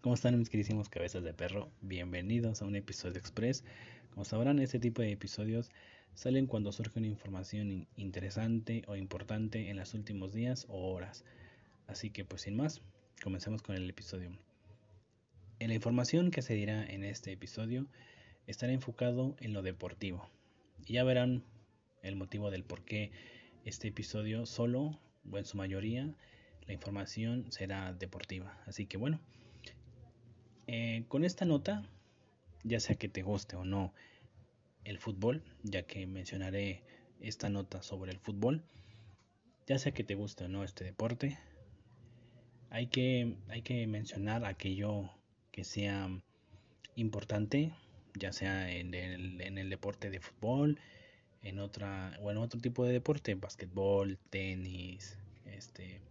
¿Cómo están mis queridísimos cabezas de perro? Bienvenidos a un episodio express. Como sabrán, este tipo de episodios salen cuando surge una información interesante o importante en los últimos días o horas. Así que pues sin más, comencemos con el episodio. En la información que se dirá en este episodio estará enfocado en lo deportivo. Y ya verán el motivo del por qué este episodio solo, o en su mayoría, la información será deportiva. Así que bueno, eh, con esta nota, ya sea que te guste o no el fútbol, ya que mencionaré esta nota sobre el fútbol, ya sea que te guste o no este deporte, hay que, hay que mencionar aquello que sea importante, ya sea en el, en el deporte de fútbol, en otra o en otro tipo de deporte, basquetbol, tenis, este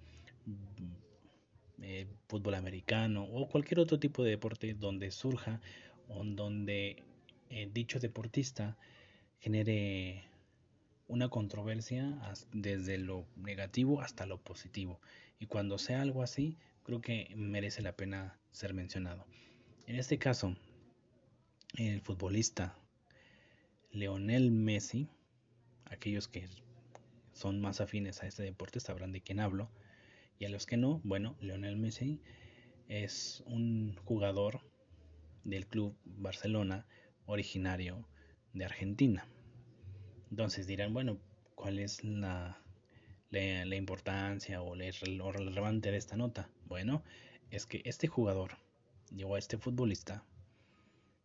eh, fútbol americano o cualquier otro tipo de deporte donde surja o donde eh, dicho deportista genere una controversia desde lo negativo hasta lo positivo. Y cuando sea algo así, creo que merece la pena ser mencionado. En este caso, el futbolista Leonel Messi, aquellos que son más afines a este deporte sabrán de quién hablo, y a los que no, bueno, Lionel Messi es un jugador del club Barcelona originario de Argentina. Entonces dirán, bueno, ¿cuál es la, la, importancia o lo relevante de esta nota? Bueno, es que este jugador, o este futbolista,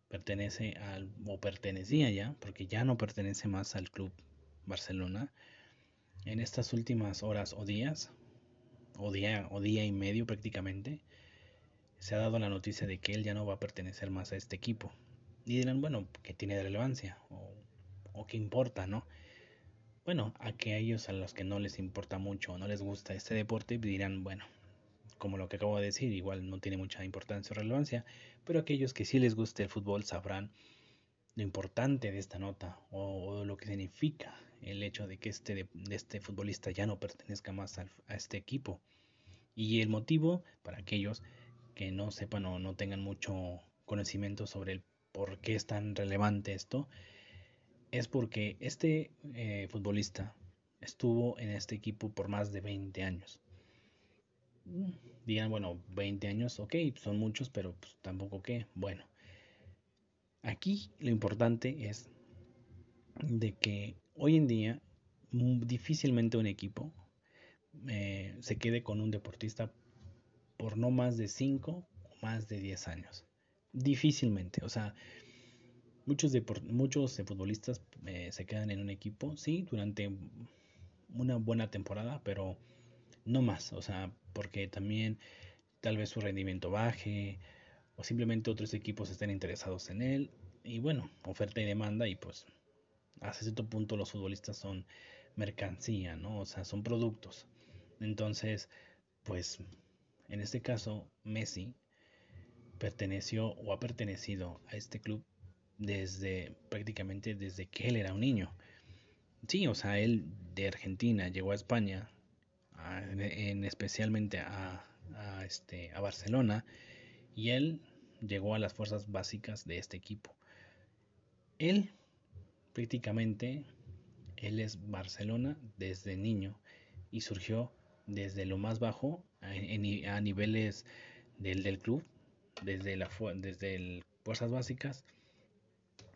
pertenece al, o pertenecía ya, porque ya no pertenece más al club Barcelona, en estas últimas horas o días o día, o día y medio prácticamente, se ha dado la noticia de que él ya no va a pertenecer más a este equipo. Y dirán, bueno, que tiene relevancia o, o que importa, ¿no? Bueno, a que a a los que no les importa mucho o no les gusta este deporte dirán, bueno, como lo que acabo de decir, igual no tiene mucha importancia o relevancia, pero aquellos que sí les guste el fútbol sabrán lo importante de esta nota o, lo que significa el hecho de que este, de, este futbolista ya no pertenezca más a, este equipo. Y el motivo para aquellos que no sepan o no tengan mucho conocimiento sobre el por qué es tan relevante esto, es porque este eh, futbolista estuvo en este equipo por más de 20 años. Digan, bueno, 20 años, ok, son muchos, pero pues, tampoco qué. Bueno, Aquí lo importante es de que hoy en día difícilmente un equipo eh, se quede con un deportista por no más de 5 o más de 10 años. Difícilmente, o sea, muchos, muchos futbolistas eh, se quedan en un equipo, sí, durante una buena temporada, pero no más, o sea, porque también tal vez su rendimiento baje, o simplemente otros equipos estén interesados en él. Y bueno, oferta y demanda y pues hasta cierto punto los futbolistas son mercancía, ¿no? O sea, son productos. Entonces, pues en este caso, Messi perteneció o ha pertenecido a este club desde prácticamente desde que él era un niño. Sí, o sea, él de Argentina llegó a España, en, especialmente a, a, este, a Barcelona, y él llegó a las fuerzas básicas de este equipo. Él prácticamente, él es Barcelona desde niño y surgió desde lo más bajo a, niveles del, del, club, desde, la, desde fuerzas básicas,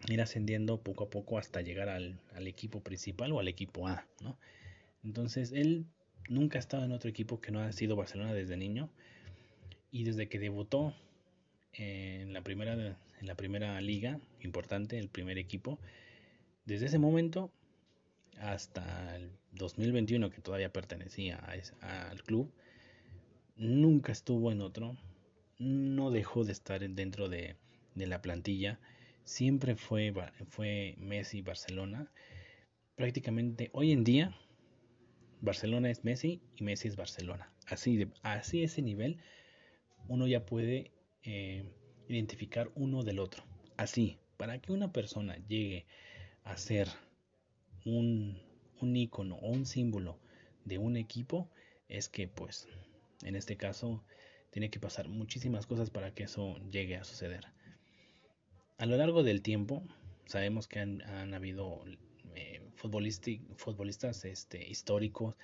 ir ascendiendo poco a poco hasta llegar al, al equipo principal o al equipo A, ¿no? Entonces él nunca ha estado en otro equipo que no ha sido Barcelona desde niño y desde que debutó en la primera, en la primera liga importante, el primer equipo. Desde ese momento hasta el 2021, que todavía pertenecía al club, nunca estuvo en otro, no dejó de estar dentro de, la plantilla, siempre fue, fue Messi Barcelona. Prácticamente hoy en día, Barcelona es Messi y Messi es Barcelona. Así, de, así ese nivel, uno ya puede eh, identificar uno del otro. Así, para que una persona llegue a ser un, un icono o un símbolo de un equipo, es que pues en este caso tiene que pasar muchísimas cosas para que eso llegue a suceder. A lo largo del tiempo, sabemos que han, habido eh, futbolistas este, históricos,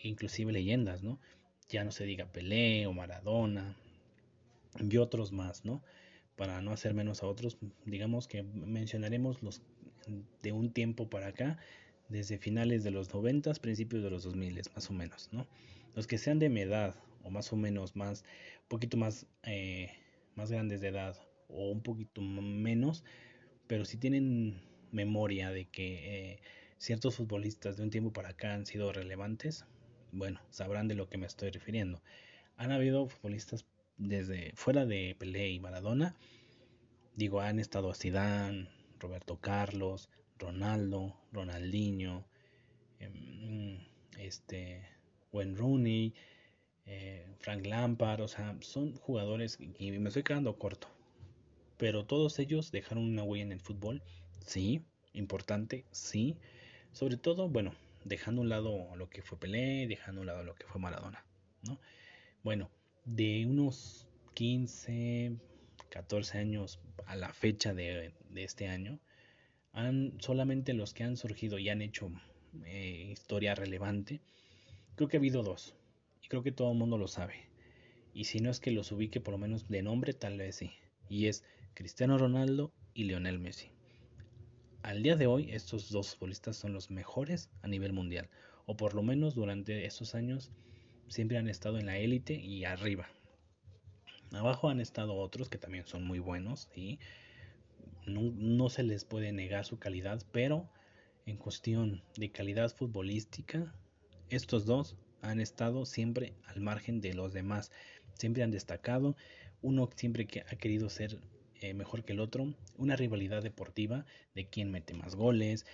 inclusive leyendas, ¿no? Ya no se diga Pelé o Maradona y otros más, ¿no? Para no hacer menos a otros, digamos que mencionaremos los de un tiempo para acá, desde finales de los 90, principios de los 2000, más o menos, ¿no? Los que sean de mi edad o más o menos más, un poquito más, eh, más grandes de edad o un poquito menos, pero si tienen memoria de que eh, ciertos futbolistas de un tiempo para acá han sido relevantes, bueno, sabrán de lo que me estoy refiriendo. Han habido futbolistas desde fuera de Pelé y Maradona, digo, han estado Zidane, Roberto Carlos, Ronaldo, Ronaldinho, em, este, Wayne Rooney, eh, Frank Lampard, o sea, son jugadores y me estoy quedando corto. Pero todos ellos dejaron una huella en el fútbol, sí, importante, sí. Sobre todo, bueno, dejando un lado lo que fue Pelé, dejando a un lado lo que fue Maradona, ¿no? Bueno, de unos 15, 14 años a la fecha de, este año, han solamente los que han surgido y han hecho eh, historia relevante, creo que ha habido dos, y creo que todo el mundo lo sabe. Y si no es que los ubique por lo menos de nombre, tal vez sí. Y es Cristiano Ronaldo y Lionel Messi. Al día de hoy, estos dos futbolistas son los mejores a nivel mundial, o por lo menos durante estos años siempre han estado en la élite y arriba. Abajo han estado otros que también son muy buenos y no, se les puede negar su calidad, pero en cuestión de calidad futbolística, estos dos han estado siempre al margen de los demás, siempre han destacado, uno siempre que ha querido ser eh, mejor que el otro, una rivalidad deportiva de quién mete más goles,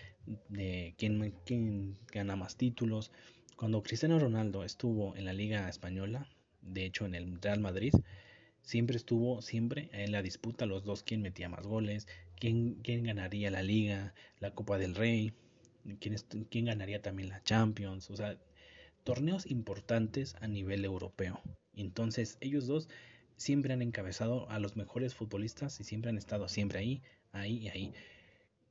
de quién, quién gana más títulos. Cuando Cristiano Ronaldo estuvo en la Liga Española, de hecho en el Real Madrid, siempre estuvo siempre en la disputa los dos quién metía más goles, quién, quién ganaría la Liga, la Copa del Rey, quién, quién ganaría también la Champions, o sea, torneos importantes a nivel europeo. Entonces ellos dos siempre han encabezado a los mejores futbolistas y siempre han estado siempre ahí, ahí y ahí.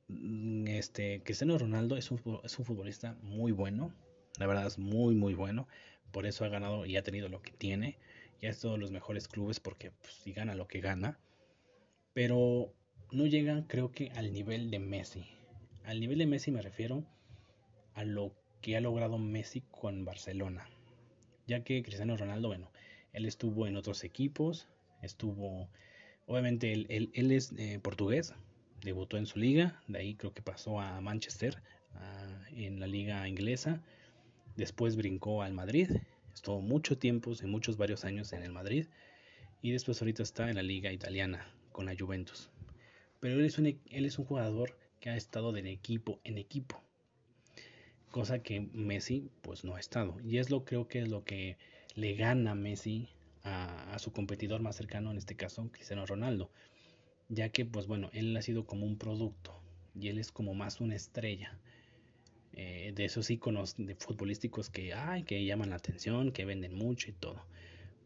Mm, este, Cristiano Ronaldo es un, es un futbolista muy bueno, la verdad es muy muy bueno, por eso ha ganado y ha tenido lo que tiene, ya es todos los mejores clubes porque pues, si gana lo que gana, pero no llegan creo que al nivel de Messi. Al nivel de Messi me refiero a lo que ha logrado Messi con Barcelona, ya que Cristiano Ronaldo, bueno, él estuvo en otros equipos, estuvo, obviamente él, él, es eh, portugués, debutó en su liga, de ahí creo que pasó a Manchester, en la liga inglesa, después brincó al Madrid, estuvo mucho tiempo, y muchos varios años en el Madrid, y después ahorita está en la liga italiana con la Juventus. Pero él es un, un jugador que ha estado de equipo en equipo, cosa que Messi pues no ha estado, y es lo creo que es lo que le gana Messi a, su competidor más cercano, en este caso Cristiano Ronaldo, ya que pues bueno, él ha sido como un producto y él es como más una estrella. Eh, de esos iconos de futbolísticos que hay, que llaman la atención, que venden mucho y todo.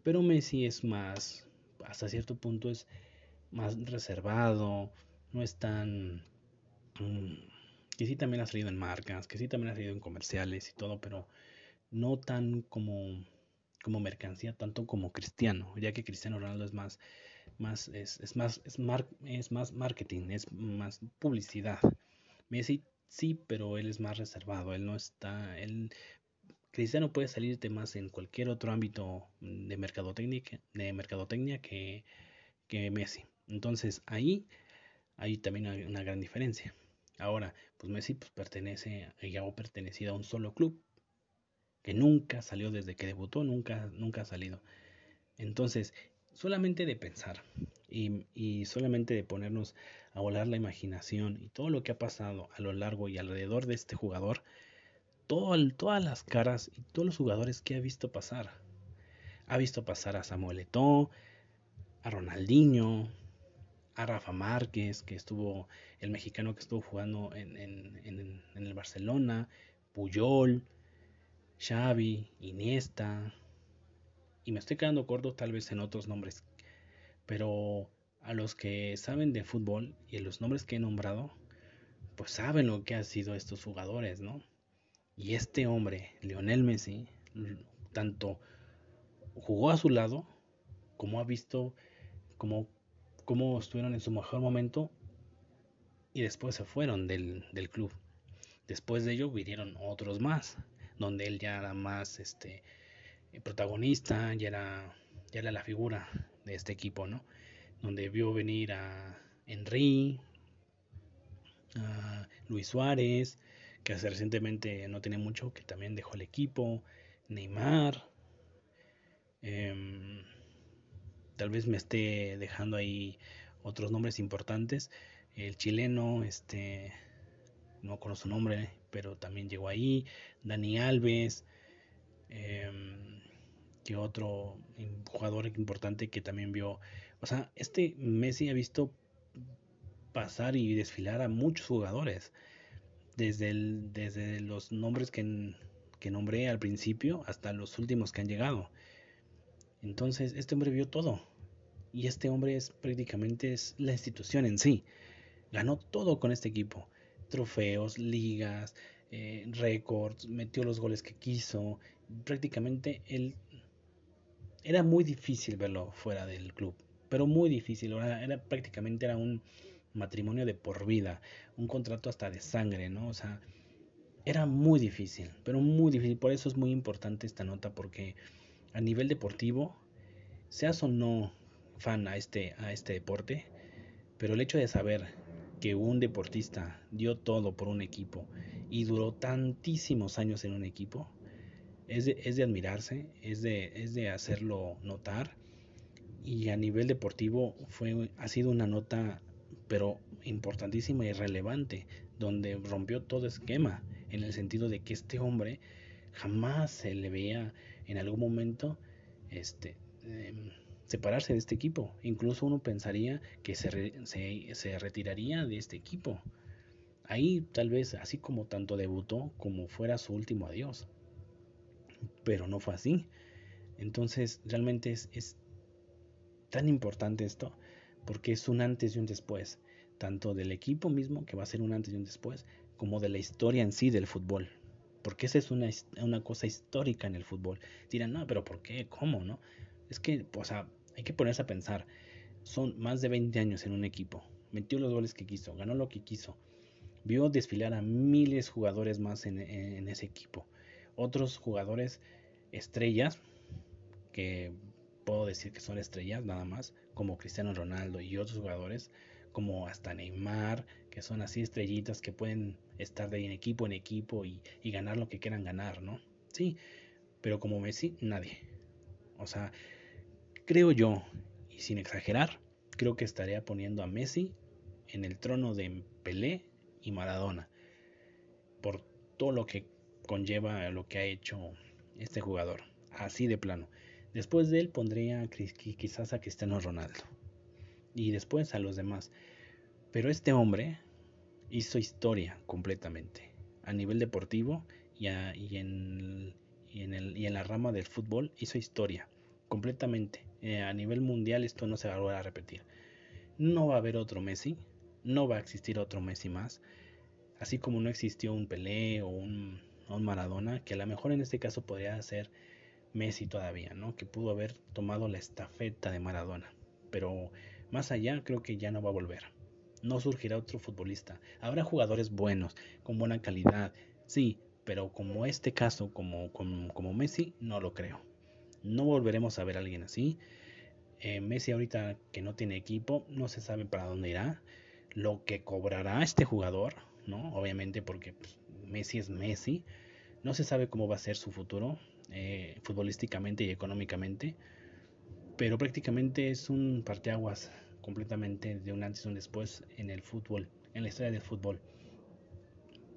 Pero Messi es más, hasta cierto punto es más reservado, no es tan... Mm, que sí también ha salido en marcas, que sí también ha salido en comerciales y todo, pero no tan como como mercancía tanto como cristiano, ya que Cristiano Ronaldo es más, más, es, es más, es, es más marketing, es más publicidad. Messi sí, pero él es más reservado, él no está, Cristiano puede salirte más en cualquier otro ámbito de mercadotecnia, de mercadotecnia que, que Messi. Entonces ahí hay también hay una gran diferencia. Ahora, pues Messi pues, pertenece, ya ha pertenecido a un solo club, que nunca salió desde que debutó, nunca, nunca ha salido. Entonces, solamente de pensar y, solamente de ponernos a volar la imaginación y todo lo que ha pasado a lo largo y alrededor de este jugador, todo, todas las caras y todos los jugadores que ha visto pasar. Ha visto pasar a Samuel Eto'o, a Ronaldinho, a Rafa Márquez, que estuvo, el mexicano que estuvo jugando en, en el Barcelona, Puyol, Xavi, Iniesta Y me estoy quedando corto tal vez en otros nombres. Pero a los que saben de fútbol y los nombres que he nombrado, pues saben lo que han sido estos jugadores, ¿no? Y este hombre, Lionel Messi, tanto jugó a su lado como ha visto cómo, cómo estuvieron en su mejor momento y después se fueron del, del, club. Después de ello vinieron otros más, donde él ya era más este protagonista, ya era, ya era la figura de este equipo, ¿no? Donde vio venir a Henry, a Luis Suárez, que hace recientemente no tiene mucho, que también dejó el equipo, Neymar, eh, tal vez me esté dejando ahí otros nombres importantes. El chileno, este, no conozco su nombre, pero también llegó ahí. Dani Alves, eh, que otro jugador importante que también vio. O sea, este Messi ha visto pasar y desfilar a muchos jugadores. Desde, desde los nombres que, que nombré al principio hasta los últimos que han llegado. Entonces, este hombre vio todo. Y este hombre es prácticamente es la institución en sí. Ganó todo con este equipo. Trofeos, ligas, eh, récords, metió los goles que quiso. Prácticamente él era muy difícil verlo fuera del club. Pero muy difícil. Era, prácticamente era un matrimonio de por vida. Un contrato hasta de sangre, ¿no? O sea, era muy difícil. Pero muy difícil. Por eso es muy importante esta nota. Porque a nivel deportivo, seas o no fan a este, a este deporte, pero el hecho de saber que un deportista dio todo por un equipo y duró tantísimos años en un equipo, es de, es de admirarse, es de, es de hacerlo notar y a nivel deportivo fue, ha sido una nota pero importantísima y relevante, donde rompió todo esquema, en el sentido de que este hombre jamás se le veía en algún momento este, em, separarse de este equipo. Incluso uno pensaría que se, se, retiraría de este equipo. Ahí tal vez, así como tanto debutó, como fuera su último adiós. Pero no fue así. Entonces realmente es, es tan importante esto porque es un antes y un después, tanto del equipo mismo, que va a ser un antes y un después, como de la historia en sí del fútbol porque esa es una, una cosa histórica en el fútbol. Dirán, no, pero ¿por qué? ¿Cómo? ¿No? Es que, o sea, hay que ponerse a pensar. Son más de 20 años en un equipo. Metió los goles que quiso, ganó lo que quiso. Vio desfilar a miles de jugadores más en, en ese equipo. Otros jugadores estrellas, que puedo decir que son estrellas nada más, como Cristiano Ronaldo y otros jugadores, como hasta Neymar, que son así estrellitas que pueden estar de equipo en equipo y, ganar lo que quieran ganar, ¿no? Sí, pero como Messi, nadie. O sea, creo yo, y sin exagerar, creo que estaría poniendo a Messi en el trono de Pelé y Maradona, por todo lo que conlleva lo que ha hecho este jugador, así de plano. Después de él pondría quizás a Cristiano Ronaldo y después a los demás. Pero este hombre hizo historia completamente a nivel deportivo y, en, en, la rama del fútbol hizo historia completamente. Eh, a nivel mundial esto no se va a volver a repetir. No va a haber otro Messi, no va a existir otro Messi más, así como no existió un Pelé o un, un Maradona, que a lo mejor en este caso podría ser Messi todavía, ¿no? Que pudo haber tomado la estafeta de Maradona, pero más allá creo que ya no va a volver. No surgirá otro futbolista. Habrá jugadores buenos, con buena calidad, sí, pero como este caso, como, como, Messi, no lo creo. No volveremos a ver a alguien así. Eh, Messi ahorita que no tiene equipo, no se sabe para dónde irá. Lo que cobrará este jugador, ¿no? Obviamente porque pues, Messi es Messi. No se sabe cómo va a ser su futuro eh, futbolísticamente y económicamente pero prácticamente es un parteaguas completamente de un antes y un después en el fútbol, en la historia del fútbol.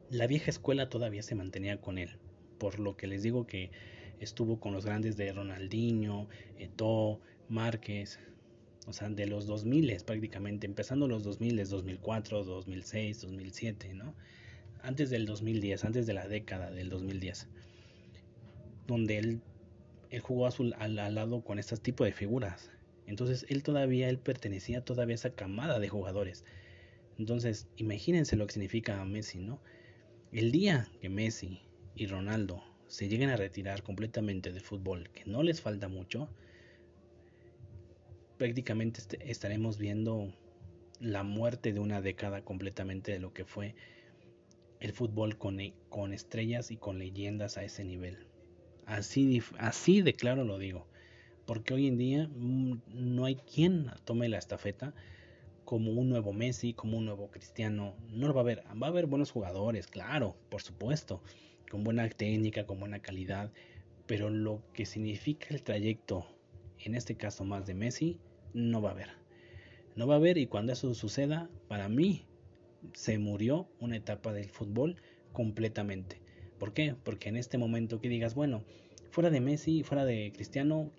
La vieja escuela todavía se mantenía con él, por lo que les digo que estuvo con los grandes de Ronaldinho, Eto'o, Márquez, o sea, de los 2000 prácticamente, empezando los 2000, 2004, 2006, 2007, ¿no? Antes del 2010, antes de la década del 2010, donde él él jugó azul al, lado con este tipo de figuras. Entonces él todavía, él pertenecía todavía a esa camada de jugadores. Entonces, imagínense lo que significa Messi, ¿no? El día que Messi y Ronaldo se lleguen a retirar completamente del fútbol, que no les falta mucho, prácticamente estaremos viendo la muerte de una década completamente de lo que fue el fútbol con, e, con estrellas y con leyendas a ese nivel. Así, así de claro lo digo. Porque hoy en día mm, no hay quien tome la estafeta como un nuevo Messi, como un nuevo Cristiano. No lo va a haber. Va a haber buenos jugadores, claro, por supuesto. Con buena técnica, con buena calidad. Pero lo que significa el trayecto, en este caso más de Messi, no va a haber. No va a haber y cuando eso suceda, para mí se murió una etapa del fútbol completamente. ¿Por qué? Porque en este momento que digas, bueno, fuera de Messi, fuera de Cristiano,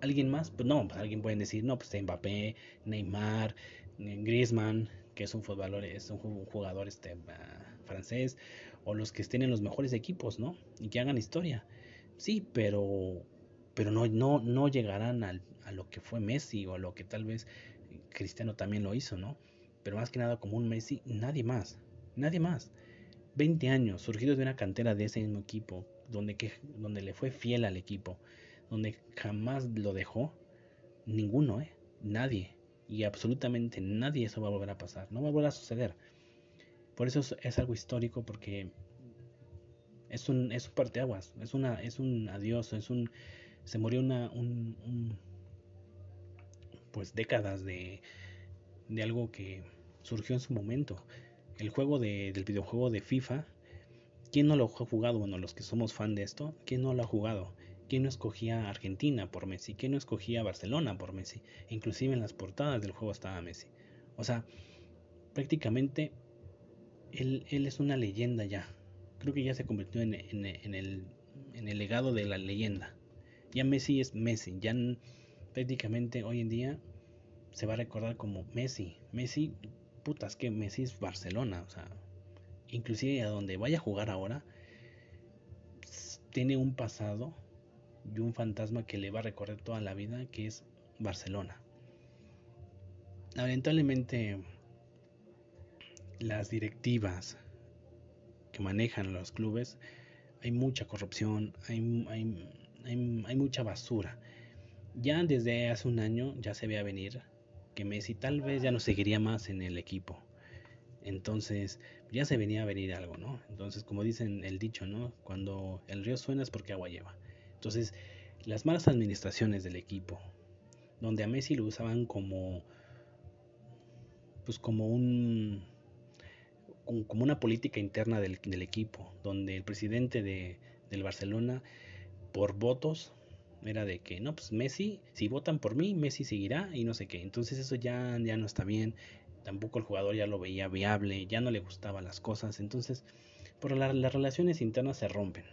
¿alguien más? Pues no, pues alguien puede decir, no, pues Mbappé, Neymar, Griezmann, que es un futbolista, es un jugador este, ah, francés, o los que estén en los mejores equipos, ¿no? Y que hagan historia. Sí, pero, pero no, no, no llegarán a lo que fue Messi o a lo que tal vez Cristiano también lo hizo, ¿no? Pero más que nada como un Messi, nadie más, nadie más. 20 años, surgidos de una cantera de ese mismo equipo, donde, que, donde le fue fiel al equipo, donde jamás lo dejó, ninguno, ¿eh? Nadie. Y absolutamente nadie eso va a volver a pasar, no va a volver a suceder. Por eso es, algo histórico, porque es un, es un parteaguas, es, una, es un adiós, es un, se murió una, un, pues décadas de, de algo que surgió en su momento. El juego de, del videojuego de FIFA, ¿quién no lo ha jugado? Bueno, los que somos fan de esto, ¿quién no lo ha jugado? ¿Quién no escogía Argentina por Messi? ¿Quién no escogía Barcelona por Messi? Inclusive en las portadas del juego estaba Messi. O sea, prácticamente él, él es una leyenda ya. Creo que ya se convirtió en, en, el, en el legado de la leyenda. Ya Messi es Messi. Ya prácticamente hoy en día se va a recordar como Messi. Messi, putas que Messi es Barcelona. O sea, inclusive a donde vaya a jugar ahora, tiene un pasado y un fantasma que le va a recorrer toda la vida, que es Barcelona. Lamentablemente, las directivas que manejan los clubes, hay mucha corrupción, hay, hay, hay mucha basura. Ya desde hace un año ya se veía venir que Messi tal vez ya no seguiría más en el equipo. Entonces, ya se venía a venir algo, ¿no? Entonces, como dicen el dicho, ¿no? Cuando el río suena es porque agua lleva. Entonces, las malas administraciones del equipo, donde a Messi lo usaban como pues como un como una política interna del, equipo, donde el presidente de, del Barcelona por votos era de que, no, pues Messi, si votan por mí, Messi seguirá y no sé qué. Entonces eso ya, ya no está bien. Tampoco el jugador ya lo veía viable, ya no le gustaban las cosas. Entonces, por las relaciones internas se rompen.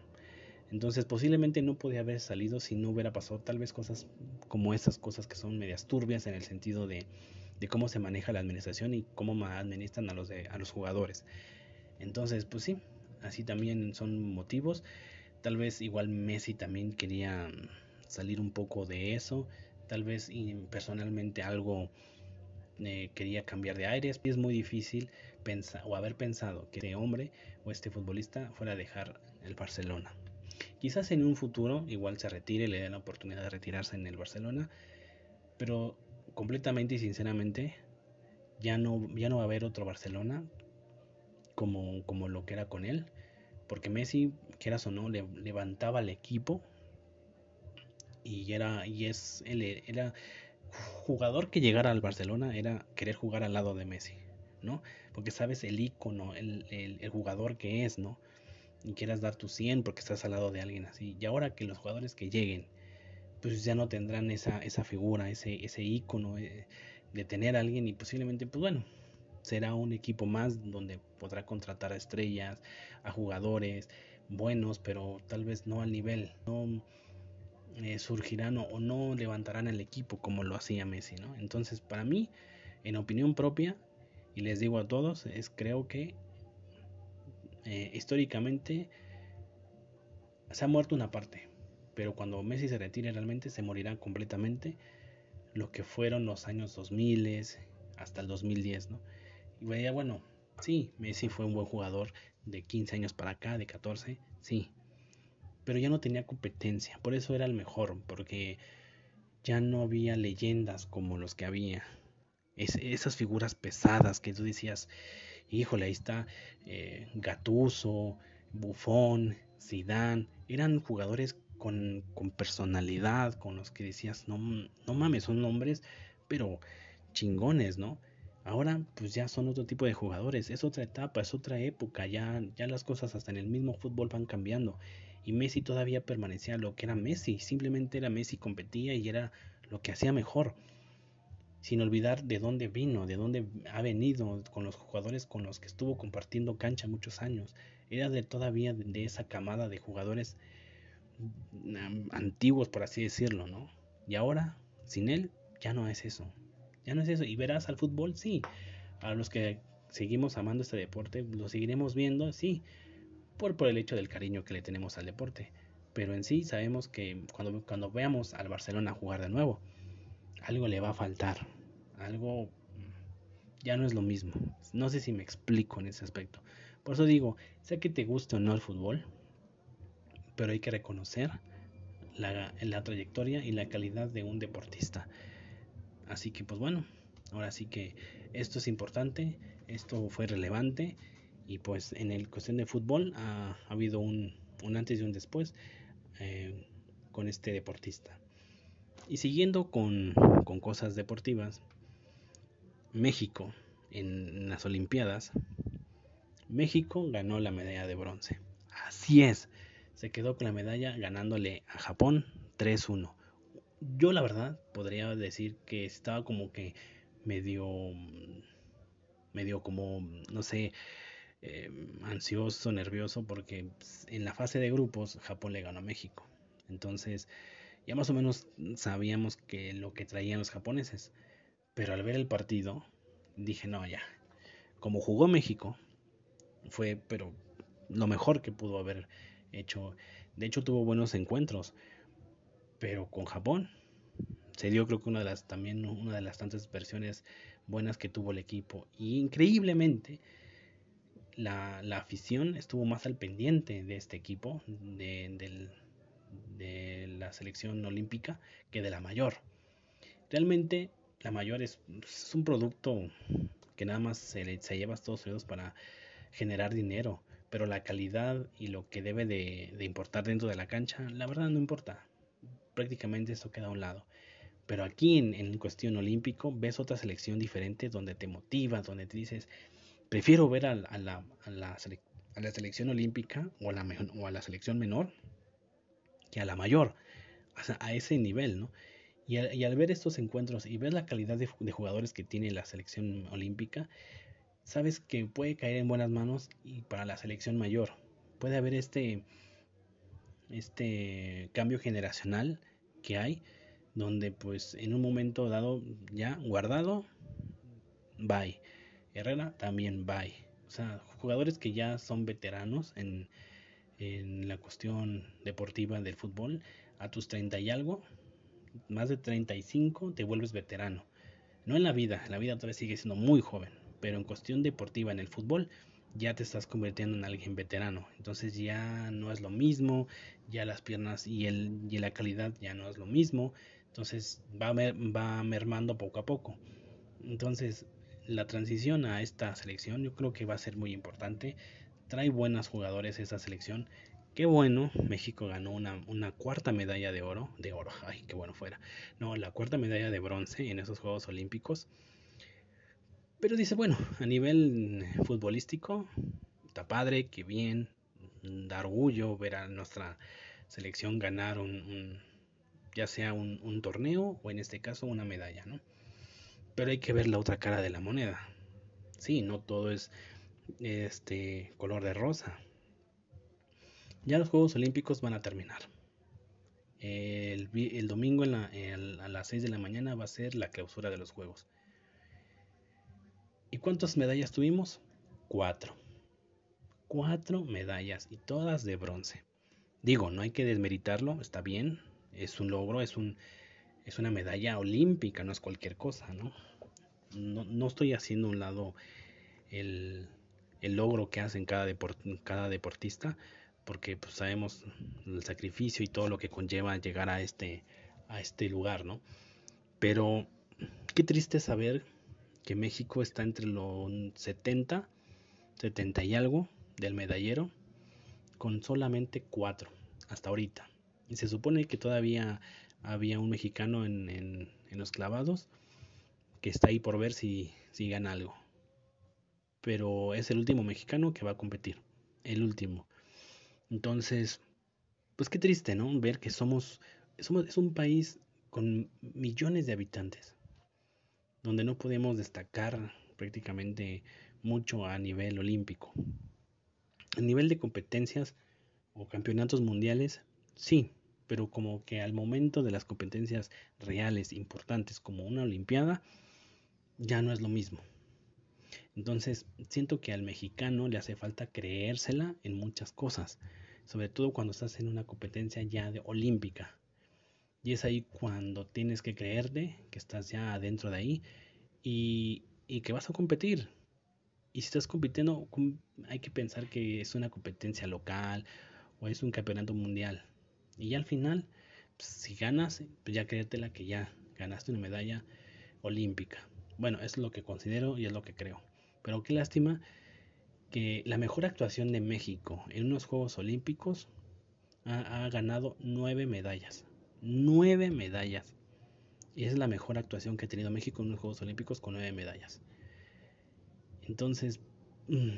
Entonces posiblemente no podía haber salido si no hubiera pasado tal vez cosas como esas cosas que son medias turbias en el sentido de, de cómo se maneja la administración y cómo administran a los, de, a los jugadores. Entonces, pues sí, así también son motivos. Tal vez igual Messi también quería salir un poco de eso. Tal vez personalmente algo eh, quería cambiar de aires. Es muy difícil pensar o haber pensado que este hombre o este futbolista fuera a dejar el Barcelona. Quizás en un futuro igual se retire, le den la oportunidad de retirarse en el Barcelona, pero completamente y sinceramente ya no, ya no va a haber otro Barcelona como, como lo que era con él, porque Messi, quieras o no, le levantaba al equipo y era y es él era jugador que llegara al Barcelona era querer jugar al lado de Messi, ¿no? Porque sabes el icono, el, el, jugador que es, ¿no? Y quieras dar tu 100 porque estás al lado de alguien así. Y ahora que los jugadores que lleguen, pues ya no tendrán esa, esa figura, ese, ese icono eh, de tener a alguien y posiblemente, pues bueno, será un equipo más donde podrá contratar a estrellas, a jugadores buenos, pero tal vez no al nivel, no eh, surgirán o, no levantarán el equipo como lo hacía Messi, ¿no? Entonces, para mí, en opinión propia, y les digo a todos, es creo que eh, históricamente se ha muerto una parte. pero cuando Messi se retire realmente se morirá completamente lo que fueron los años 2000 hasta el 2010, ¿no? Y veía, bueno, sí, Messi fue un buen jugador de 15 años para acá, de 14, sí, pero ya no tenía competencia, por eso era el mejor, porque ya no había leyendas como los que había. esas figuras pesadas que tú decías, híjole, ahí está eh, Gatuso, Buffon, Zidane, eran jugadores con, personalidad, con los que decías, no, no mames, son nombres, pero chingones, ¿no? Ahora pues ya son otro tipo de jugadores, es otra etapa, es otra época, ya, ya las cosas hasta en el mismo fútbol van cambiando. Y Messi todavía permanecía lo que era Messi, simplemente era Messi, competía y era lo que hacía mejor. Sin olvidar de dónde vino, de dónde ha venido, con los jugadores con los que estuvo compartiendo cancha muchos años. Era de todavía de esa camada de jugadores antiguos, por así decirlo, ¿no? Y ahora, sin él, ya no es eso. Ya no es eso. Y verás al fútbol, sí. A los que seguimos amando este deporte, lo seguiremos viendo, sí. Por, el hecho del cariño que le tenemos al deporte. Pero en sí sabemos que cuando, cuando veamos al Barcelona jugar de nuevo, algo le va a faltar. Algo ya no es lo mismo. No sé si me explico en ese aspecto. Por eso digo, sé que te guste o no el fútbol, pero hay que reconocer la, la trayectoria y la calidad de un deportista. Así que pues bueno, ahora sí que esto es importante, esto fue relevante y pues en el cuestión de fútbol ha, habido un, antes y un después eh, con este deportista. Y siguiendo con, con cosas deportivas, México en las Olimpiadas, México ganó la medalla de bronce. Así es, se quedó con la medalla ganándole a Japón 3-1. Yo la verdad podría decir que estaba como que medio, medio como, no sé, em, ansioso, nervioso, porque en la fase de grupos Japón le ganó a México. Entonces ya más o menos sabíamos que lo que traían los japoneses. Pero al ver el partido dije, no, ya. Como jugó México, fue pero lo mejor que pudo haber hecho. De hecho, tuvo buenos encuentros. Pero con Japón se dio creo que una de las también una de las tantas versiones buenas que tuvo el equipo. Y increíblemente la, afición estuvo más al pendiente de este equipo, de, la selección olímpica, que de la mayor. Realmente la mayor es, un producto que nada más se, se lleva a Estados Unidos para generar dinero pero la calidad y lo que debe de, importar dentro de la cancha, la verdad no importa. Prácticamente eso queda a un lado. Pero aquí en, cuestión olímpico ves otra selección diferente donde te motiva, donde te dices, prefiero ver a, la, a, la, selección olímpica o a, la, a la selección menor que a la mayor, a ese nivel, ¿no? Y al, ver estos encuentros y ver la calidad de, de, jugadores que tiene la selección olímpica, sabes que puede caer en buenas manos y para la selección mayor. Puede haber este, este cambio generacional que hay, donde pues en un momento dado ya guardado, bye. Herrera también bye. O sea, jugadores que ya son veteranos en, en la cuestión deportiva del fútbol, a tus 30 y algo, más de 35 te vuelves veterano. No en la vida, en la vida todavía sigue siendo muy joven, pero en cuestión deportiva en el fútbol ya te estás convirtiendo en alguien veterano. Entonces ya no es lo mismo, ya las piernas y, el, y la calidad ya no es lo mismo. Entonces va, va mermando poco a poco. Entonces la transición a esta selección yo creo que va a ser muy importante. Trae buenos jugadores esa selección. Qué bueno, México ganó una, una, cuarta medalla de oro, de oro, ay, qué bueno fuera. No, la cuarta medalla de bronce en esos Juegos Olímpicos. Pero dice, bueno, a nivel futbolístico, está padre, que bien, da orgullo ver a nuestra selección ganar un, ya sea un, un, torneo o en este caso una medalla, ¿no? Pero hay que ver la otra cara de la moneda. Sí, no todo es este color de rosa. Ya los Juegos Olímpicos van a terminar. El, domingo a las 6 de la mañana va a ser la clausura de los Juegos. ¿Y cuántas medallas tuvimos? Cuatro. Cuatro medallas y todas de bronce. Digo, no hay que desmeritarlo, está bien, es un logro, es, un, es una medalla olímpica, no es cualquier cosa, ¿no? No, no estoy haciendo un lado el, el logro que hacen cada, cada deportista, porque pues, sabemos el sacrificio y todo lo que conlleva llegar a este, a este lugar, ¿no? Pero qué triste saber que México está entre los 70, 70 y algo del medallero, con solamente cuatro hasta ahorita. Y se supone que todavía había un mexicano en, en, los clavados que está ahí por ver si, si gana algo pero es el último mexicano que va a competir, el último. Entonces, pues qué triste, ¿no? Ver que somos, somos es un país con millones de habitantes, donde no podemos destacar prácticamente mucho a nivel olímpico. A nivel de competencias o campeonatos mundiales, sí, pero como que al momento de las competencias reales importantes como una olimpiada, ya no es lo mismo. Entonces, siento que al mexicano le hace falta creérsela en muchas cosas, sobre todo cuando estás en una competencia ya de olímpica. Y es ahí cuando tienes que creerte que estás ya adentro de ahí y, y que vas a competir. Y si estás compitiendo, hay que pensar que es una competencia local o es un campeonato mundial. Y ya al final, pues, si ganas, pues ya creértela que ya ganaste una medalla olímpica. Bueno, es lo que considero y es lo que creo. Pero qué lástima que la mejor actuación de México en unos Juegos Olímpicos ha, ganado nueve medallas. Nueve medallas. Y es la mejor actuación que ha tenido México en unos Juegos Olímpicos con nueve medallas. Entonces, mm,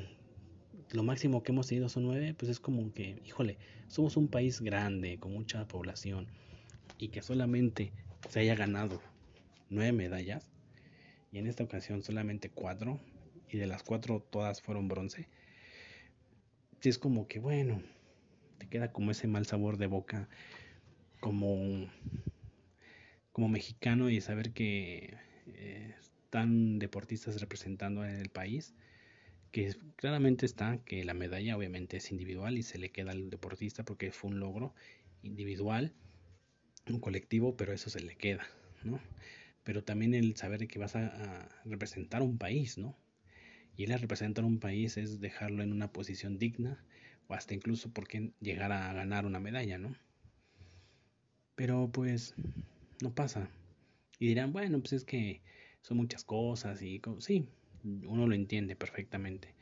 lo máximo que hemos tenido son nueve, pues es como que, híjole, somos un país grande, con mucha población, y que solamente se haya ganado nueve medallas, y en esta ocasión solamente cuatro, y de las cuatro todas fueron bronce, si es como que bueno, te queda como ese mal sabor de boca como, como mexicano y saber que eh, están deportistas representando en el país, que claramente está que la medalla obviamente es individual y se le queda al deportista porque fue un logro individual, un colectivo, pero eso se le queda, ¿no? Pero también el saber que vas a, representar un país, ¿no? Y el representar un país es dejarlo en una posición digna o hasta incluso porque llegar a ganar una medalla, ¿no? Pero pues no pasa. Y dirán, bueno, pues es que son muchas cosas y sí, uno lo entiende perfectamente.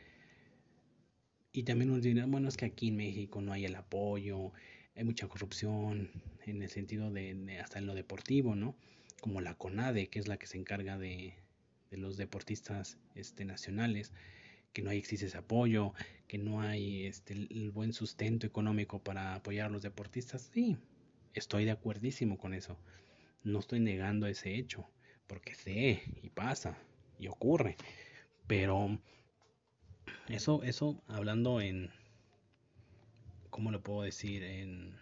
Y también uno dirá, bueno, es que aquí en México no hay el apoyo, hay mucha corrupción en el sentido de hasta en lo deportivo, ¿no? Como la CONADE, que es la que se encarga de, los deportistas este, nacionales, que no hay, existe ese apoyo, que no hay este, el buen sustento económico para apoyar a los deportistas. Sí, estoy de acuerdísimo con eso. No estoy negando ese hecho, porque sé y pasa y ocurre. Pero eso, eso hablando en, ¿cómo lo puedo decir? En,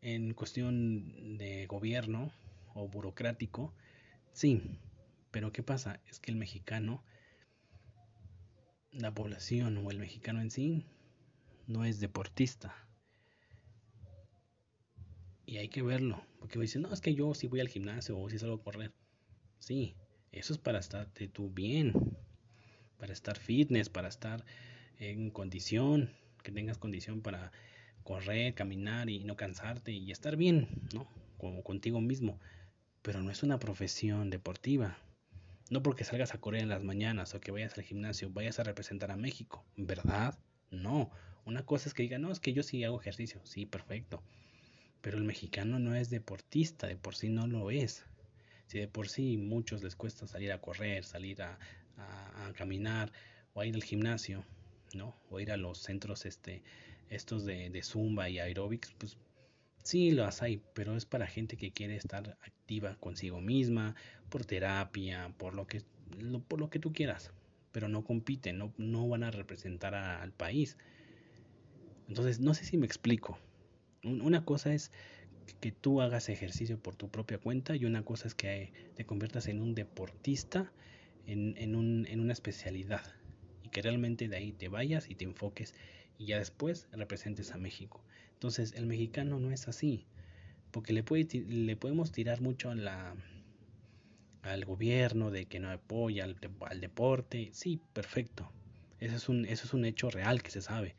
en cuestión de gobierno o burocrático, sí, pero ¿qué pasa? Es que el mexicano, la población o el mexicano en sí, no es deportista. Y hay que verlo, porque dicen, no, es que yo sí voy al gimnasio o si salgo a correr. Sí, eso es para estar de tu bien, para estar fitness, para estar en condición, que tengas condición para correr, caminar y no cansarte y estar bien, ¿no? Como contigo mismo. Pero no es una profesión deportiva. No porque salgas a correr en las mañanas o que vayas al gimnasio, vayas a representar a México, ¿verdad? No. Una cosa es que digan, no, es que yo sí hago ejercicio, sí, perfecto. Pero el mexicano no es deportista, de por sí no lo es. Si de por sí muchos les cuesta salir a correr, salir a, a, caminar o a ir al gimnasio, ¿no? O ir a los centros este, estos de, de zumba y aerobics, pues Sí, las hay, pero es para gente que quiere estar activa consigo misma, por terapia, por lo que, por lo que tú quieras, pero no compiten, no, no van a representar al país. Entonces, no sé si me explico. Una cosa es que tú hagas ejercicio por tu propia cuenta y una cosa es que te conviertas en un deportista en, en, un, en una especialidad y que realmente de ahí te vayas y te enfoques y ya después representes a México. Entonces el mexicano no es así, porque le, puede, le podemos tirar mucho la, al gobierno de que no apoya al, al, deporte, sí, perfecto, eso es, un, eso es un hecho real que se sabe,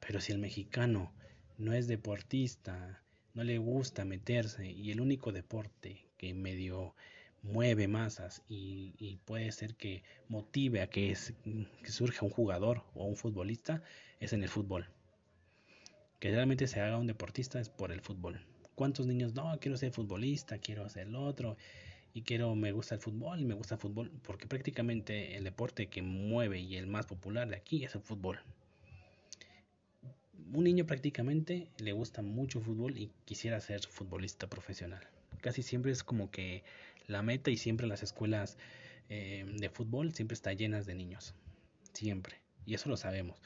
pero si el mexicano no es deportista, no le gusta meterse y el único deporte que medio mueve masas y, puede ser que motive a que, que, surja un jugador o un futbolista es en el fútbol. Que realmente se haga un deportista es por el fútbol. ¿Cuántos niños no quiero ser futbolista, quiero hacer lo otro y quiero me gusta el fútbol y me gusta el fútbol porque prácticamente el deporte que mueve y el más popular de aquí es el fútbol. Un niño prácticamente le gusta mucho fútbol y quisiera ser futbolista profesional. Casi siempre es como que la meta y siempre las escuelas eh, de fútbol siempre están llenas de niños. Siempre. Y eso lo sabemos.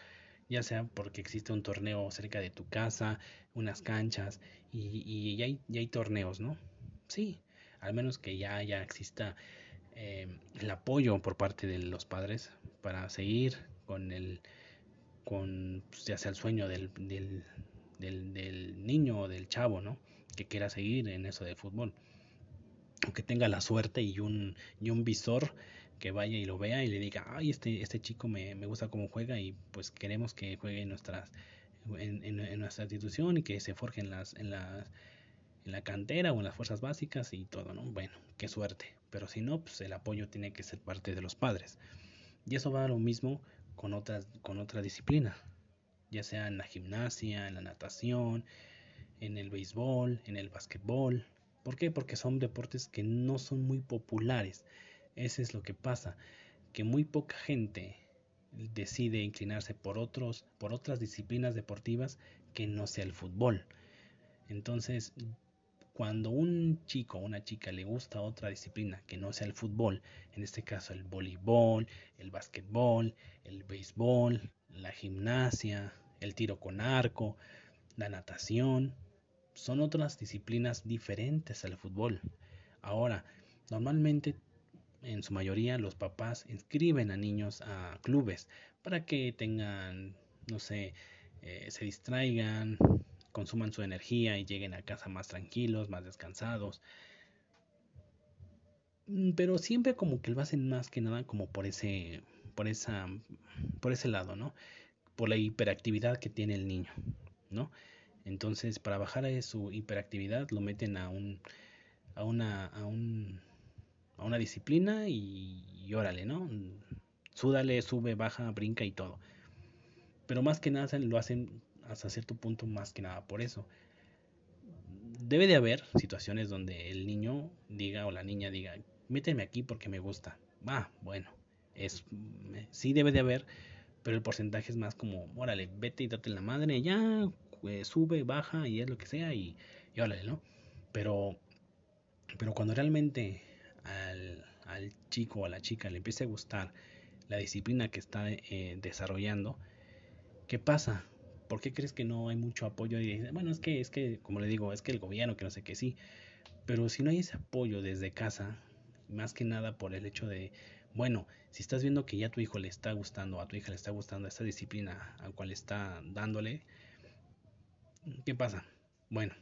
Ya sea porque existe un torneo cerca de tu casa, unas canchas y, y ya, hay, hay torneos, ¿no? Sí, al menos que ya, ya exista eh, el apoyo por parte de los padres para seguir con el con pues, ya sea el sueño del, del, del, niño o del chavo, ¿no? Que quiera seguir en eso de fútbol que tenga la suerte y un, y un visor que vaya y lo vea y le diga, ay, este, este chico me, me gusta cómo juega y pues queremos que juegue en, nuestras, en, en, nuestra institución y que se forje en, las, en, las, en la cantera o en las fuerzas básicas y todo, ¿no? Bueno, qué suerte. Pero si no, pues el apoyo tiene que ser parte de los padres. Y eso va a lo mismo con otras, con otra disciplina, ya sea en la gimnasia, en la natación, en el béisbol, en el básquetbol, ¿Por qué? Porque son deportes que no son muy populares. Ese es lo que pasa, que muy poca gente decide inclinarse por otros por otras disciplinas deportivas que no sea el fútbol. Entonces, cuando un chico o una chica le gusta otra disciplina que no sea el fútbol, en este caso el voleibol, el básquetbol, el béisbol, la gimnasia, el tiro con arco, la natación, son otras disciplinas diferentes al fútbol. Ahora, normalmente en su mayoría los papás inscriben a niños a clubes para que tengan, no sé, eh, se distraigan, consuman su energía y lleguen a casa más tranquilos, más descansados. Mm, pero siempre como que lo hacen más que nada como por ese, por esa, por ese lado, ¿no? Por la hiperactividad que tiene el niño, ¿no? Entonces, para bajar su hiperactividad, lo meten a un a una a un a una disciplina y, órale, ¿no? Súdale, sube, baja, brinca y todo. Pero más que nada lo hacen hasta cierto punto más que nada por eso. Debe de haber situaciones donde el niño diga o la niña diga, méteme aquí porque me gusta. Ah, bueno, es sí debe de haber, pero el porcentaje es más como, órale, vete y date la madre, ya eh, sube, baja y es lo que sea y, y órale, ¿no? Pero, pero cuando realmente al, al, chico o a la chica le empiece a gustar la disciplina que está eh, desarrollando, ¿qué pasa? ¿Por qué crees que no hay mucho apoyo? Y bueno, es que, es que, como le digo, es que el gobierno, que no sé qué, sí. Pero si no hay ese apoyo desde casa, más que nada por el hecho de, bueno, si estás viendo que ya a tu hijo le está gustando, a tu hija le está gustando esta disciplina a cual está dándole, ¿Qué pasa? Bueno,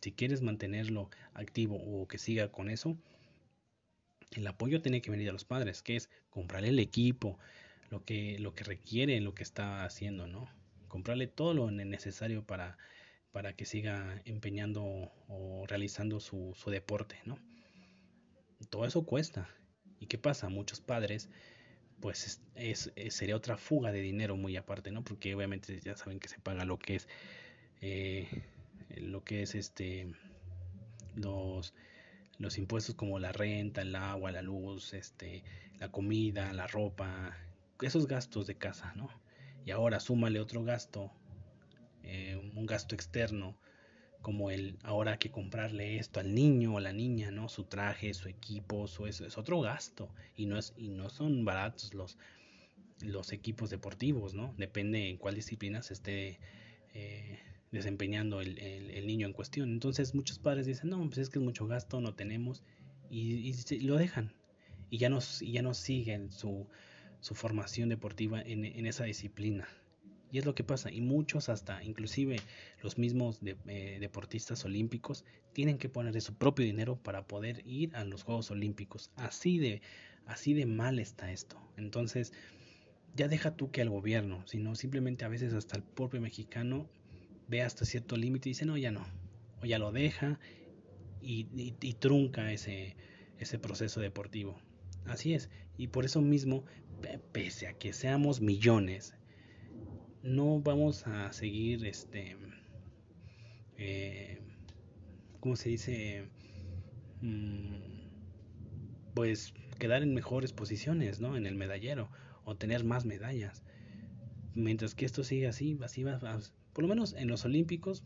si quieres mantenerlo activo o que siga con eso, el apoyo tiene que venir a los padres, que es comprarle el equipo, lo que, lo que requiere, lo que está haciendo, ¿no? Comprarle todo lo necesario para, para que siga empeñando o realizando su, su deporte, ¿no? Todo eso cuesta. ¿Y qué pasa? Muchos padres, pues es, sería otra fuga de dinero muy aparte, ¿no? Porque obviamente ya saben que se paga lo que es eh, lo que es este los los impuestos como la renta, el agua, la luz, este, la comida, la ropa, esos gastos de casa, ¿no? Y ahora súmale otro gasto, eh, un gasto externo, como el ahora que comprarle esto al niño o la niña, ¿no? Su traje, su equipo, su eso es otro gasto y no es y no son baratos los los equipos deportivos, ¿no? Depende en cuál disciplina se esté eh, desempeñando el, el, niño en cuestión. Entonces muchos padres dicen, no, pues es que es mucho gasto, no tenemos, y, lo dejan. Y ya no, ya no siguen su, su formación deportiva en, en, esa disciplina. Y es lo que pasa. Y muchos hasta, inclusive los mismos eh, deportistas olímpicos, tienen que poner de su propio dinero para poder ir a los Juegos Olímpicos. Así de, así de mal está esto. Entonces, ya deja tú que al gobierno, sino simplemente a veces hasta el propio mexicano ve hasta cierto límite y dice, no, ya no. O ya lo deja y, y trunca ese, ese proceso deportivo. Así es. Y por eso mismo, pese a que seamos millones, no vamos a seguir, este, eh, ¿cómo se dice? Mm, pues quedar en mejores posiciones, ¿no? En el medallero o tener más medallas. Mientras que esto siga así, así va, por lo menos en los Olímpicos,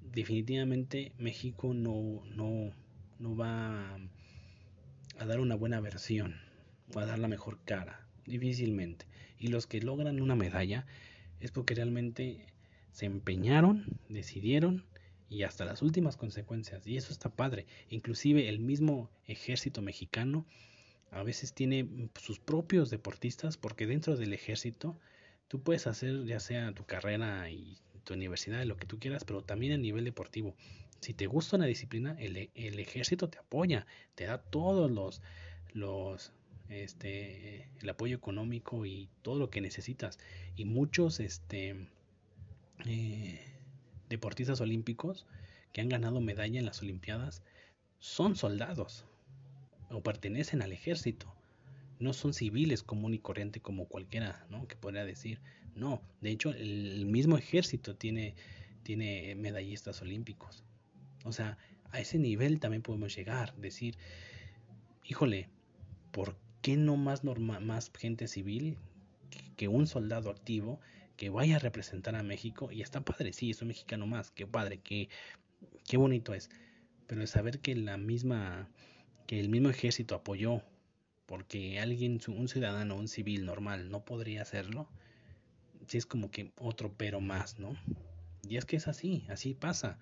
definitivamente México no, no, no va a dar una buena versión o a dar la mejor cara, difícilmente. Y los que logran una medalla es porque realmente se empeñaron, decidieron y hasta las últimas consecuencias. Y eso está padre. Inclusive el mismo ejército mexicano a veces tiene sus propios deportistas porque dentro del ejército tú puedes hacer ya sea tu carrera y tu universidad, lo que tú quieras, pero también a nivel deportivo. Si te gusta una disciplina, el, el ejército te apoya, te da todos los, los este, el apoyo económico y todo lo que necesitas. Y muchos este, eh, deportistas olímpicos que han ganado medalla en las Olimpiadas son soldados o pertenecen al ejército. No son civiles común y corriente como cualquiera, ¿no? Que podría decir. No, de hecho el mismo ejército tiene, tiene medallistas olímpicos. O sea, a ese nivel también podemos llegar, decir, híjole, ¿por qué no más, más gente civil que un soldado activo que vaya a representar a México? Y está padre, sí, es un mexicano más, qué padre, qué, qué bonito es. Pero saber que la misma, que el mismo ejército apoyó, porque alguien, un ciudadano, un civil normal, no podría hacerlo, sí es como que otro pero más, ¿no? Y es que es así, así pasa.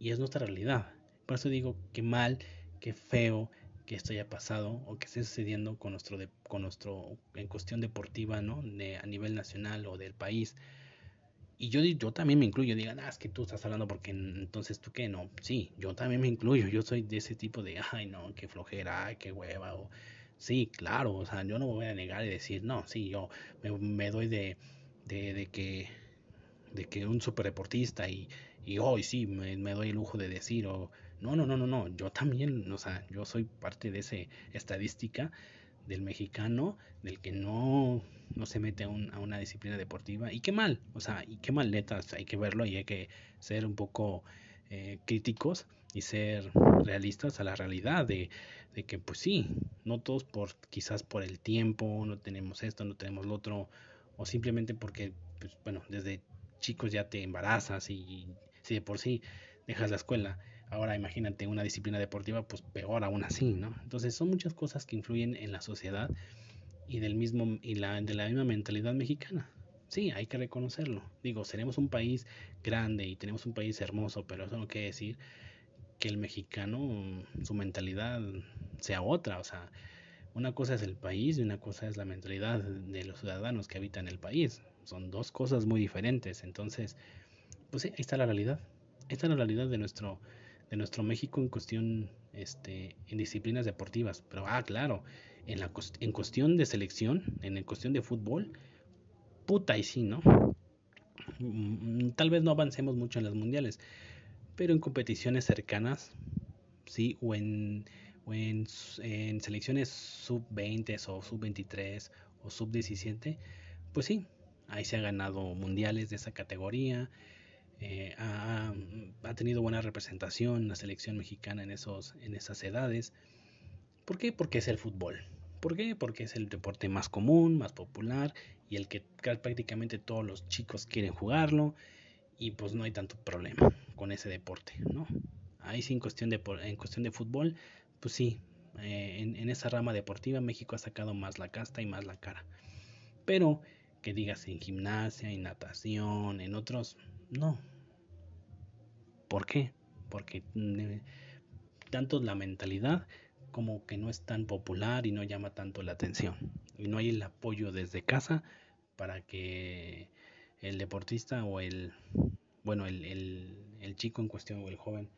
Y es nuestra realidad. Por eso digo que mal, que feo, que esto haya pasado o que esté sucediendo con nuestro, con nuestro en cuestión deportiva, ¿no? De, a nivel nacional o del país. Y yo, yo también me incluyo, digan, ah, es que tú estás hablando porque entonces tú qué, no, sí, yo también me incluyo, yo soy de ese tipo de, ay, no, qué flojera, ay, qué hueva, o, sí, claro, o sea, yo no me voy a negar y decir, no, sí, yo me, doy de, de, de, que, de que un super deportista y, y hoy sí, me, me doy el lujo de decir, o, no, no, no, no, no. Yo también, o sea, yo soy parte de esa estadística del mexicano, del que no, no se mete a, una disciplina deportiva. Y qué mal, o sea, y qué mal netas, hay que verlo y hay que ser un poco eh, críticos y ser realistas a la realidad de, de, que pues sí, no todos por quizás por el tiempo, no tenemos esto, no tenemos lo otro, o simplemente porque, pues bueno, desde chicos ya te embarazas y si de por sí dejas la escuela Ahora imagínate una disciplina deportiva, pues peor aún así, ¿no? Entonces son muchas cosas que influyen en la sociedad y del mismo y la de la misma mentalidad mexicana. Sí, hay que reconocerlo. Digo, seremos un país grande y tenemos un país hermoso, pero eso no quiere decir que el mexicano su mentalidad sea otra, o sea, una cosa es el país y una cosa es la mentalidad de los ciudadanos que habitan el país. Son dos cosas muy diferentes. Entonces, pues sí, ahí está la realidad. Ahí está la realidad de nuestro de nuestro México en cuestión, este, en disciplinas deportivas. Pero, ah, claro, en, la, en cuestión de selección, en cuestión de fútbol, puta y sí, ¿no? Mm, tal vez no avancemos mucho en las mundiales, pero en competiciones cercanas, sí, o en, o en, en selecciones sub-20 o sub-23 o sub-17, pues sí, ahí se ha ganado mundiales de esa categoría, eh, ha, tenido buena representación la selección mexicana en, esos, en esas edades. ¿Por qué? Porque es el fútbol. ¿Por qué? Porque es el deporte más común, más popular y el que prácticamente todos los chicos quieren jugarlo y pues no hay tanto problema con ese deporte, ¿no? Ahí sí en cuestión de, en cuestión de fútbol, pues sí, eh, en, en, esa rama deportiva México ha sacado más la casta y más la cara. Pero que digas en gimnasia, en natación, en otros, no, ¿Por qué? Porque mm, tanto la mentalidad como que no es tan popular y no llama tanto la atención. Y no hay el apoyo desde casa para que el deportista o el, bueno, el, el, chico en cuestión o el joven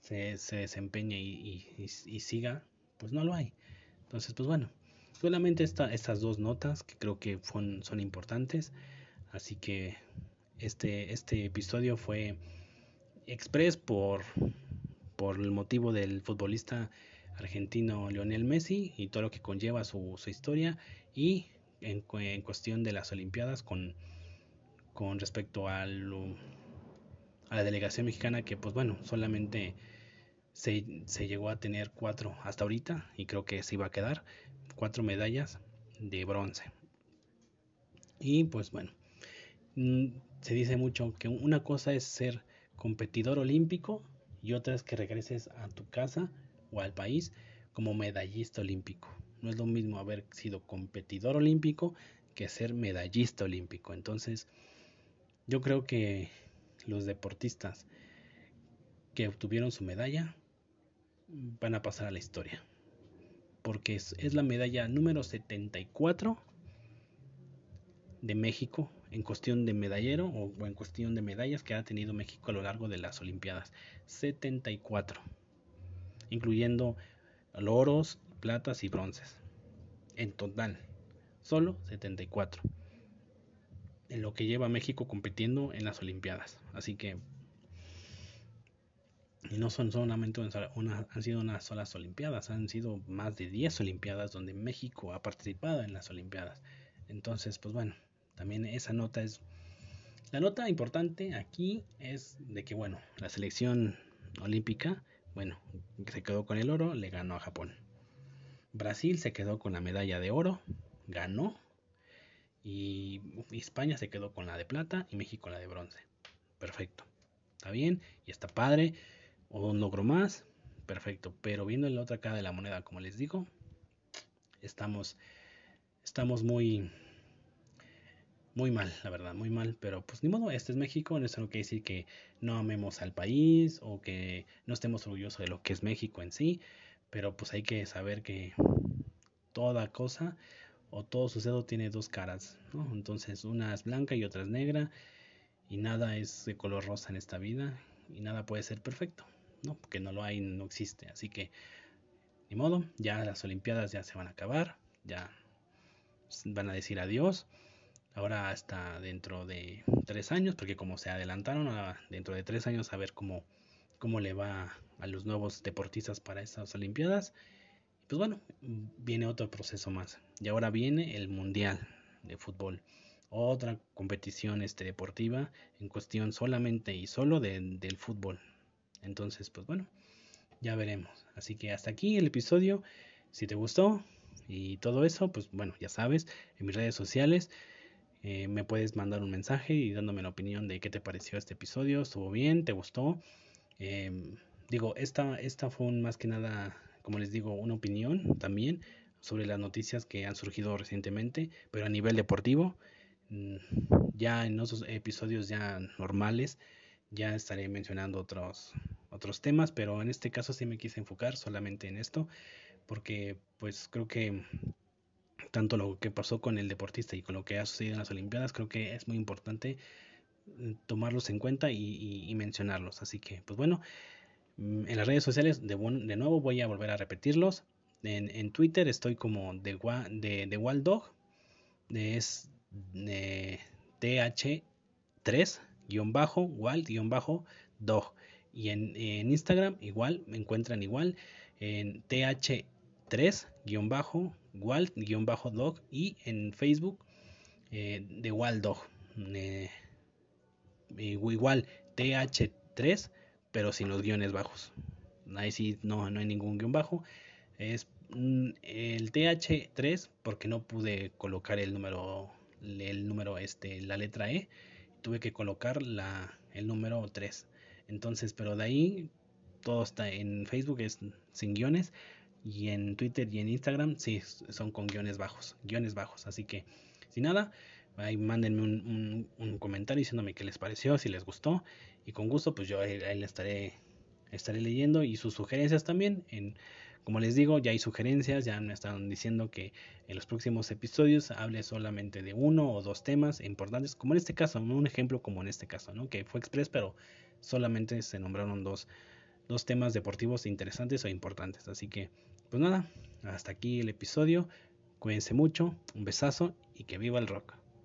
se, se desempeñe y, y, siga, pues no lo hay. Entonces, pues bueno, solamente esta, estas dos notas que creo que son, son importantes. Así que este, este episodio fue express por, por el motivo del futbolista argentino Lionel Messi y todo lo que conlleva su, su historia y en, en, cuestión de las Olimpiadas con, con respecto al, a la delegación mexicana que pues bueno solamente se, se, llegó a tener cuatro hasta ahorita y creo que se iba a quedar cuatro medallas de bronce. Y pues bueno mm, se dice mucho que una cosa es ser competidor olímpico y otra es que regreses a tu casa o al país como medallista olímpico. No es lo mismo haber sido competidor olímpico que ser medallista olímpico. Entonces, yo creo que los deportistas que obtuvieron su medalla van a pasar a la historia. Porque es, es la medalla número 74 de México en cuestión de medallero o en cuestión de medallas que ha tenido México a lo largo de las Olimpiadas. 74, incluyendo oros, platas y bronces. En total, solo 74. En lo que lleva México compitiendo en las Olimpiadas. Así que y no son solamente una, han sido unas solas Olimpiadas, han sido más de 10 Olimpiadas donde México ha participado en las Olimpiadas. Entonces, pues bueno, también esa nota es... La nota importante aquí es de que, bueno, la selección olímpica, bueno, se quedó con el oro, le ganó a Japón. Brasil se quedó con la medalla de oro, ganó. Y España se quedó con la de plata y México la de bronce. Perfecto. Está bien y está padre. O un logro más. Perfecto. Pero viendo la otra cara de la moneda, como les digo, estamos, estamos muy, muy mal, la verdad, muy mal, pero pues ni modo, este es México, no es algo que decir que no amemos al país o que no estemos orgullosos de lo que es México en sí, pero pues hay que saber que toda cosa o todo sucedo tiene dos caras, ¿no? Entonces una es blanca y otra es negra y nada es de color rosa en esta vida y nada puede ser perfecto, ¿no? Porque no lo hay, no existe, así que ni modo, ya las Olimpiadas ya se van a acabar, ya van a decir adiós ahora hasta dentro de tres años, porque como se adelantaron, dentro de tres años a ver cómo, cómo le va a los nuevos deportistas para estas Olimpiadas. Pues bueno, viene otro proceso más. Y ahora viene el Mundial de Fútbol. Otra competición este, deportiva en cuestión solamente y solo del fútbol. Entonces, pues bueno, ya veremos. Así que hasta aquí el episodio. Si te gustó y todo eso, pues bueno, ya sabes, en mis redes sociales eh, me puedes mandar un mensaje y dándome la opinión de qué te pareció este episodio. ¿Estuvo bien? ¿Te gustó? Em, digo, esta, esta fue más que nada, como les digo, una opinión también sobre las noticias que han surgido recientemente, pero a nivel deportivo. Mm, ya en otros episodios ya normales ya estaré mencionando otros otros temas, pero en este caso sí me quise enfocar solamente en esto, porque pues creo que tanto lo que pasó con el deportista y con lo que ha sucedido en las Olimpiadas, creo que es muy importante mm, tomarlos en cuenta y, mencionarlos. Así que, pues bueno, mm, en las redes sociales, de, nuevo voy a volver a repetirlos. En, Twitter estoy como de, de, de Waldog, es de TH3, guion bajo, Wald, guion bajo, Dog. Y en, Instagram igual, me encuentran igual en TH3, guion bajo, Walt-Dog y en Facebook eh, de Waldog. Eh, igual TH3, pero sin los guiones bajos. Ahí sí no, no hay ningún guion bajo. Es mm, el TH3 porque no pude colocar el número, el número este, la letra E. Tuve que colocar la, el número 3. Entonces, pero de ahí todo está en Facebook es sin guiones y en Twitter y en Instagram sí son con guiones bajos, guiones bajos. Así que, sin nada, ahí mándenme un, comentario diciéndome qué les pareció, si les gustó. Y con gusto, pues yo ahí, le estaré, estaré leyendo y sus sugerencias también en Como les digo, ya hay sugerencias, ya me están diciendo que en los próximos episodios hable solamente de uno o dos temas importantes, como en este caso, un ejemplo como en este caso, ¿no? que fue Express, pero solamente se nombraron dos, dos temas deportivos interesantes o importantes. Así que, pues nada, hasta aquí el episodio. Cuídense mucho, un besazo y que viva el rock.